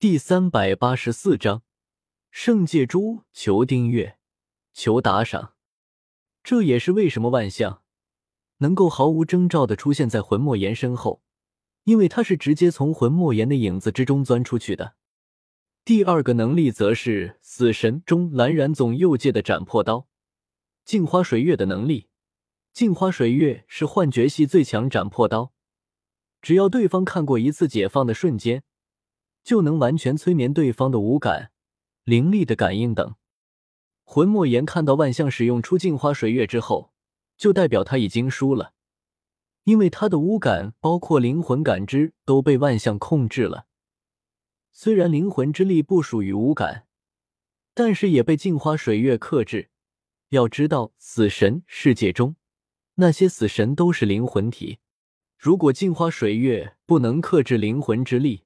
第三百八十四章圣界珠，求订阅，求打赏。这也是为什么万象能够毫无征兆的出现在魂莫言身后，因为他是直接从魂莫言的影子之中钻出去的。第二个能力则是死神中蓝染总右界的斩破刀，镜花水月的能力。镜花水月是幻觉系最强斩破刀，只要对方看过一次解放的瞬间。就能完全催眠对方的五感、灵力的感应等。魂莫言看到万象使用出镜花水月之后，就代表他已经输了，因为他的五感包括灵魂感知都被万象控制了。虽然灵魂之力不属于五感，但是也被镜花水月克制。要知道，死神世界中那些死神都是灵魂体，如果镜花水月不能克制灵魂之力，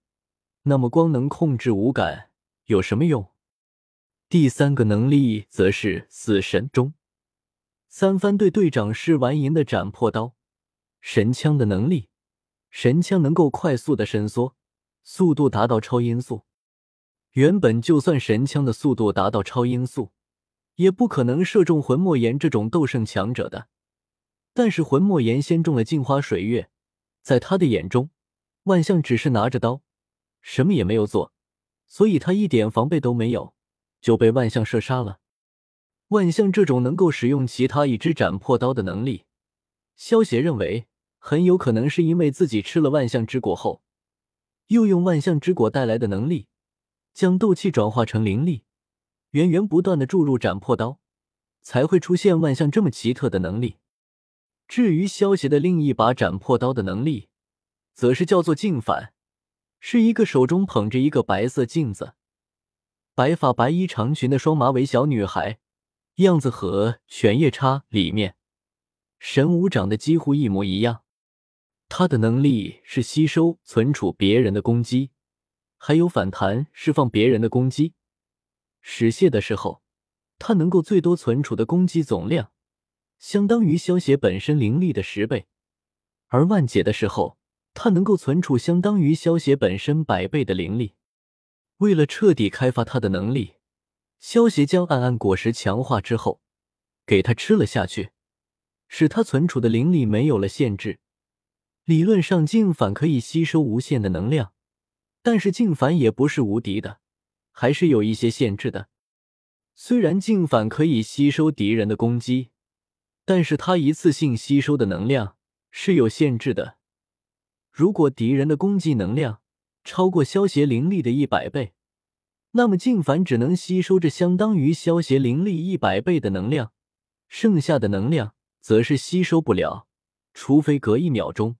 那么光能控制五感有什么用？第三个能力则是死神中三番对队长试完银的斩破刀神枪的能力。神枪能够快速的伸缩，速度达到超音速。原本就算神枪的速度达到超音速，也不可能射中魂莫言这种斗圣强者的。但是魂莫言先中了镜花水月，在他的眼中，万象只是拿着刀。什么也没有做，所以他一点防备都没有，就被万象射杀了。万象这种能够使用其他一只斩破刀的能力，萧协认为很有可能是因为自己吃了万象之果后，又用万象之果带来的能力，将斗气转化成灵力，源源不断的注入斩破刀，才会出现万象这么奇特的能力。至于萧协的另一把斩破刀的能力，则是叫做镜反。是一个手中捧着一个白色镜子、白发白衣长裙的双马尾小女孩，样子和《犬夜叉》里面神武长得几乎一模一样。她的能力是吸收、存储别人的攻击，还有反弹、释放别人的攻击。使械的时候，她能够最多存储的攻击总量，相当于消血本身灵力的十倍；而万解的时候，他能够存储相当于萧邪本身百倍的灵力。为了彻底开发他的能力，萧邪将暗暗果实强化之后，给他吃了下去，使他存储的灵力没有了限制。理论上，镜反可以吸收无限的能量，但是镜反也不是无敌的，还是有一些限制的。虽然镜反可以吸收敌人的攻击，但是他一次性吸收的能量是有限制的。如果敌人的攻击能量超过消邪灵力的一百倍，那么镜凡只能吸收着相当于消邪灵力一百倍的能量，剩下的能量则是吸收不了，除非隔一秒钟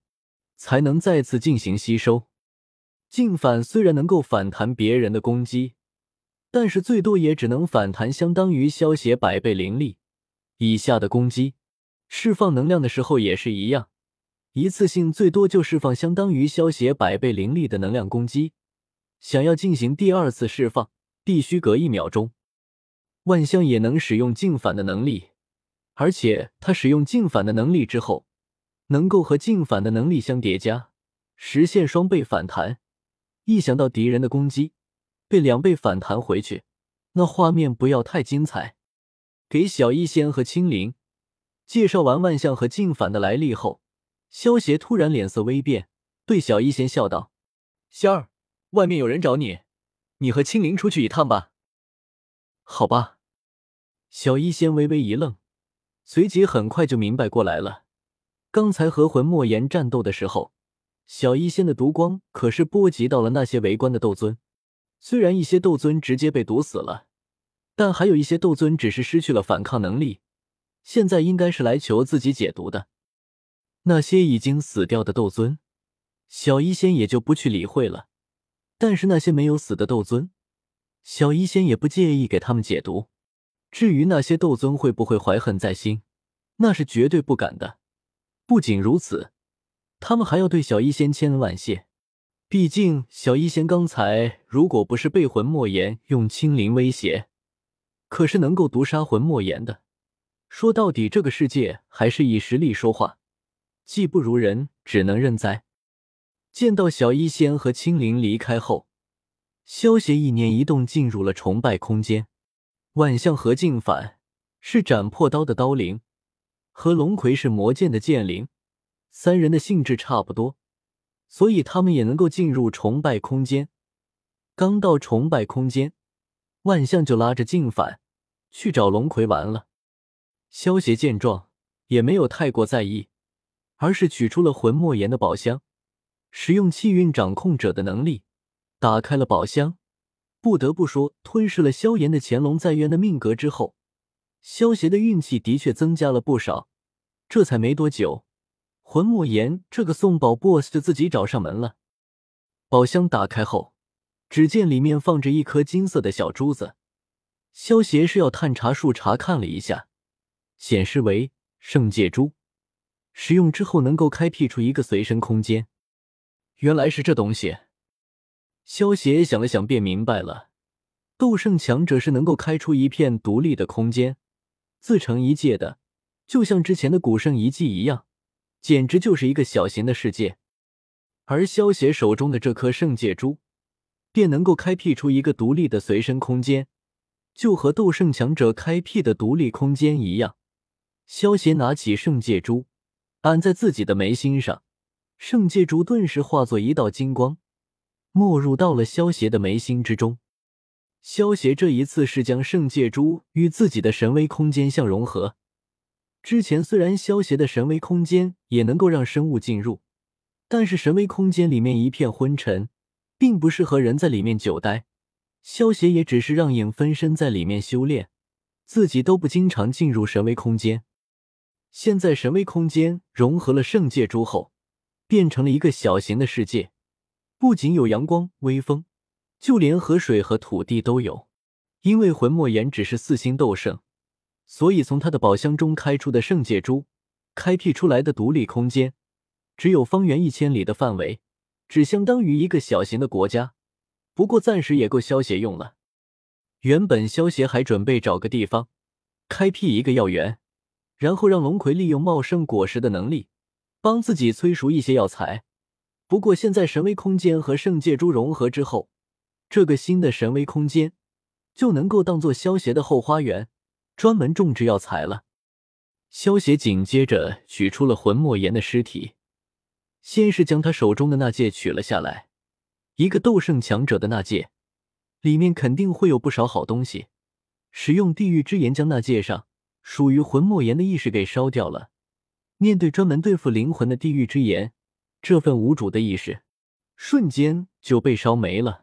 才能再次进行吸收。镜反虽然能够反弹别人的攻击，但是最多也只能反弹相当于消邪百倍灵力以下的攻击，释放能量的时候也是一样。一次性最多就释放相当于消血百倍灵力的能量攻击，想要进行第二次释放，必须隔一秒钟。万象也能使用镜反的能力，而且他使用镜反的能力之后，能够和镜反的能力相叠加，实现双倍反弹。一想到敌人的攻击被两倍反弹回去，那画面不要太精彩。给小医仙和青灵介绍完万象和镜反的来历后。萧邪突然脸色微变，对小医仙笑道：“仙儿，外面有人找你，你和青灵出去一趟吧。”好吧。小医仙微微一愣，随即很快就明白过来了。刚才和魂莫言战斗的时候，小医仙的毒光可是波及到了那些围观的斗尊。虽然一些斗尊直接被毒死了，但还有一些斗尊只是失去了反抗能力，现在应该是来求自己解毒的。那些已经死掉的斗尊，小医仙也就不去理会了。但是那些没有死的斗尊，小医仙也不介意给他们解毒。至于那些斗尊会不会怀恨在心，那是绝对不敢的。不仅如此，他们还要对小医仙千恩万谢。毕竟小医仙刚才如果不是被魂莫言用青灵威胁，可是能够毒杀魂莫言的。说到底，这个世界还是以实力说话。技不如人，只能认栽。见到小医仙和青灵离开后，萧协意念一动，进入了崇拜空间。万象和镜反是斩破刀的刀灵，和龙葵是魔剑的剑灵，三人的性质差不多，所以他们也能够进入崇拜空间。刚到崇拜空间，万象就拉着镜反去找龙葵玩了。萧协见状，也没有太过在意，而是取出了魂莫言的宝箱，使用气运掌控者的能力打开了宝箱。不得不说，吞噬了萧炎的乾隆在渊的命格之后，萧协的运气的确增加了不少。这才没多久，魂莫言这个送宝 BOSS 就自己找上门了。宝箱打开后，只见里面放着一颗金色的小珠子。萧协是要探查术查看了一下，显示为圣界珠，使用之后能够开辟出一个随身空间。原来是这东西。萧协想了想，便明白了：斗圣强者是能够开出一片独立的空间，自成一界的，就像之前的古圣遗迹一样，简直就是一个小型的世界。而萧协手中的这颗圣界珠，便能够开辟出一个独立的随身空间，就和斗圣强者开辟的独立空间一样。萧协拿起圣界珠，按在自己的眉心上，圣界珠顿时化作一道金光。没入到了萧协的眉心之中。萧协这一次是将圣界珠与自己的神威空间相融合。之前虽然萧协的神威空间也能够让生物进入，但是神威空间里面一片昏沉，并不适合人在里面久待。萧协也只是让影分身在里面修炼，自己都不经常进入神威空间。现在神威空间融合了圣界珠后，变成了一个小型的世界。不仅有阳光、微风，就连河水和土地都有。因为魂墨岩只是四星斗圣，所以从他的宝箱中开出的圣界珠，开辟出来的独立空间，只有方圆一千里的范围，只相当于一个小型的国家。不过暂时也够萧协用了。原本萧协还准备找个地方，开辟一个药园，然后让龙葵利用茂盛果实的能力，帮自己催熟一些药材。不过现在神威空间和圣界珠融合之后，这个新的神威空间就能够当做萧协的后花园，专门种植药材了。萧协紧接着取出了魂莫言的尸体，先是将他手中的那戒取了下来，一个斗圣强者的那戒，里面肯定会有不少好东西。使用地狱之炎将那戒上属于魂莫言的意识给烧掉了。面对专门对付灵魂的地狱之炎。这份无主的意识，瞬间就被烧没了。